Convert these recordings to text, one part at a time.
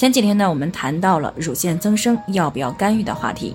前几天呢，我们谈到了乳腺增生要不要干预的话题。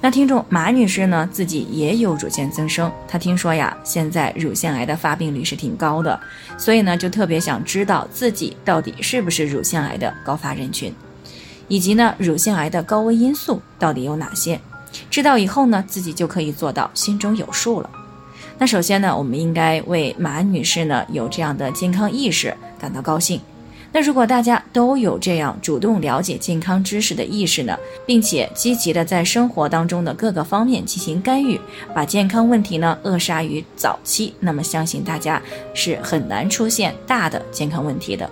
那听众马女士呢，自己也有乳腺增生，她听说呀，现在乳腺癌的发病率是挺高的，所以呢，就特别想知道自己到底是不是乳腺癌的高发人群，以及呢，乳腺癌的高危因素到底有哪些？知道以后呢，自己就可以做到心中有数了。那首先呢，我们应该为马女士呢有这样的健康意识感到高兴。那如果大家都有这样主动了解健康知识的意识呢，并且积极的在生活当中的各个方面进行干预，把健康问题呢扼杀于早期，那么相信大家是很难出现大的健康问题的。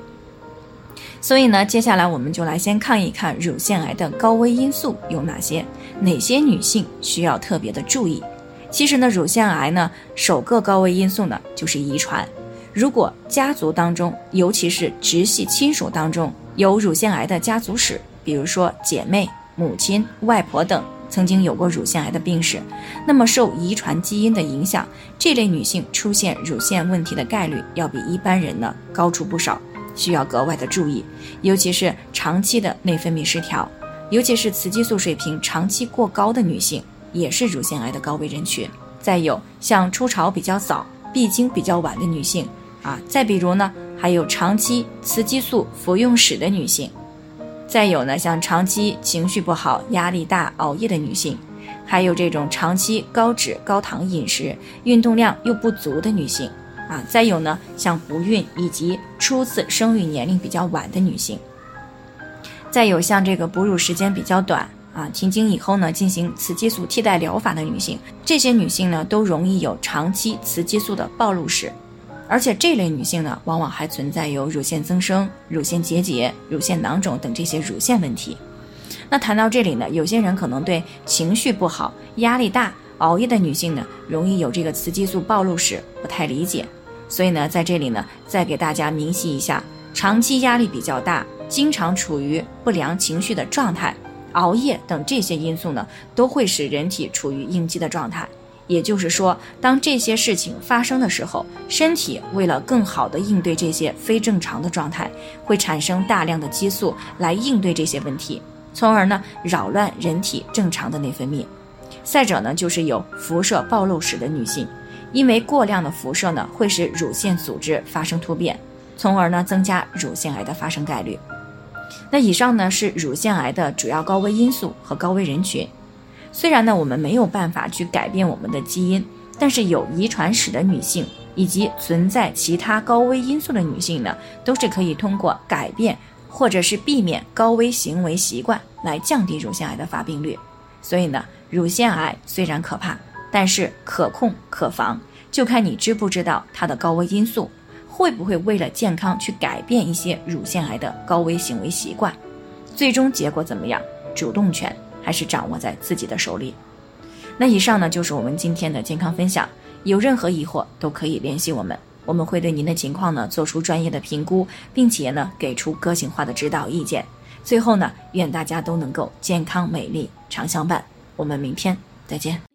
所以呢，接下来我们就来先看一看乳腺癌的高危因素有哪些，哪些女性需要特别的注意。其实呢，乳腺癌呢首个高危因素呢就是遗传。如果家族当中，尤其是直系亲属当中有乳腺癌的家族史，比如说姐妹、母亲、外婆等曾经有过乳腺癌的病史，那么受遗传基因的影响，这类女性出现乳腺问题的概率要比一般人呢高出不少，需要格外的注意。尤其是长期的内分泌失调，尤其是雌激素水平长期过高的女性，也是乳腺癌的高危人群。再有像初潮比较早、闭经比较晚的女性。啊，再比如呢，还有长期雌激素服用史的女性，再有呢，像长期情绪不好、压力大、熬夜的女性，还有这种长期高脂高糖饮食、运动量又不足的女性，啊，再有呢，像不孕以及初次生育年龄比较晚的女性，再有像这个哺乳时间比较短啊，停经以后呢，进行雌激素替代疗法的女性，这些女性呢，都容易有长期雌激素的暴露史。而且这类女性呢，往往还存在有乳腺增生、乳腺结节、乳腺囊肿等这些乳腺问题。那谈到这里呢，有些人可能对情绪不好、压力大、熬夜的女性呢，容易有这个雌激素暴露史不太理解。所以呢，在这里呢，再给大家明晰一下：长期压力比较大、经常处于不良情绪的状态、熬夜等这些因素呢，都会使人体处于应激的状态。也就是说，当这些事情发生的时候，身体为了更好的应对这些非正常的状态，会产生大量的激素来应对这些问题，从而呢扰乱人体正常的内分泌。再者呢，就是有辐射暴露史的女性，因为过量的辐射呢会使乳腺组织发生突变，从而呢增加乳腺癌的发生概率。那以上呢是乳腺癌的主要高危因素和高危人群。虽然呢，我们没有办法去改变我们的基因，但是有遗传史的女性以及存在其他高危因素的女性呢，都是可以通过改变或者是避免高危行为习惯来降低乳腺癌的发病率。所以呢，乳腺癌虽然可怕，但是可控可防，就看你知不知道它的高危因素，会不会为了健康去改变一些乳腺癌的高危行为习惯，最终结果怎么样，主动权。还是掌握在自己的手里。那以上呢就是我们今天的健康分享。有任何疑惑都可以联系我们，我们会对您的情况呢做出专业的评估，并且呢给出个性化的指导意见。最后呢，愿大家都能够健康美丽常相伴。我们明天再见。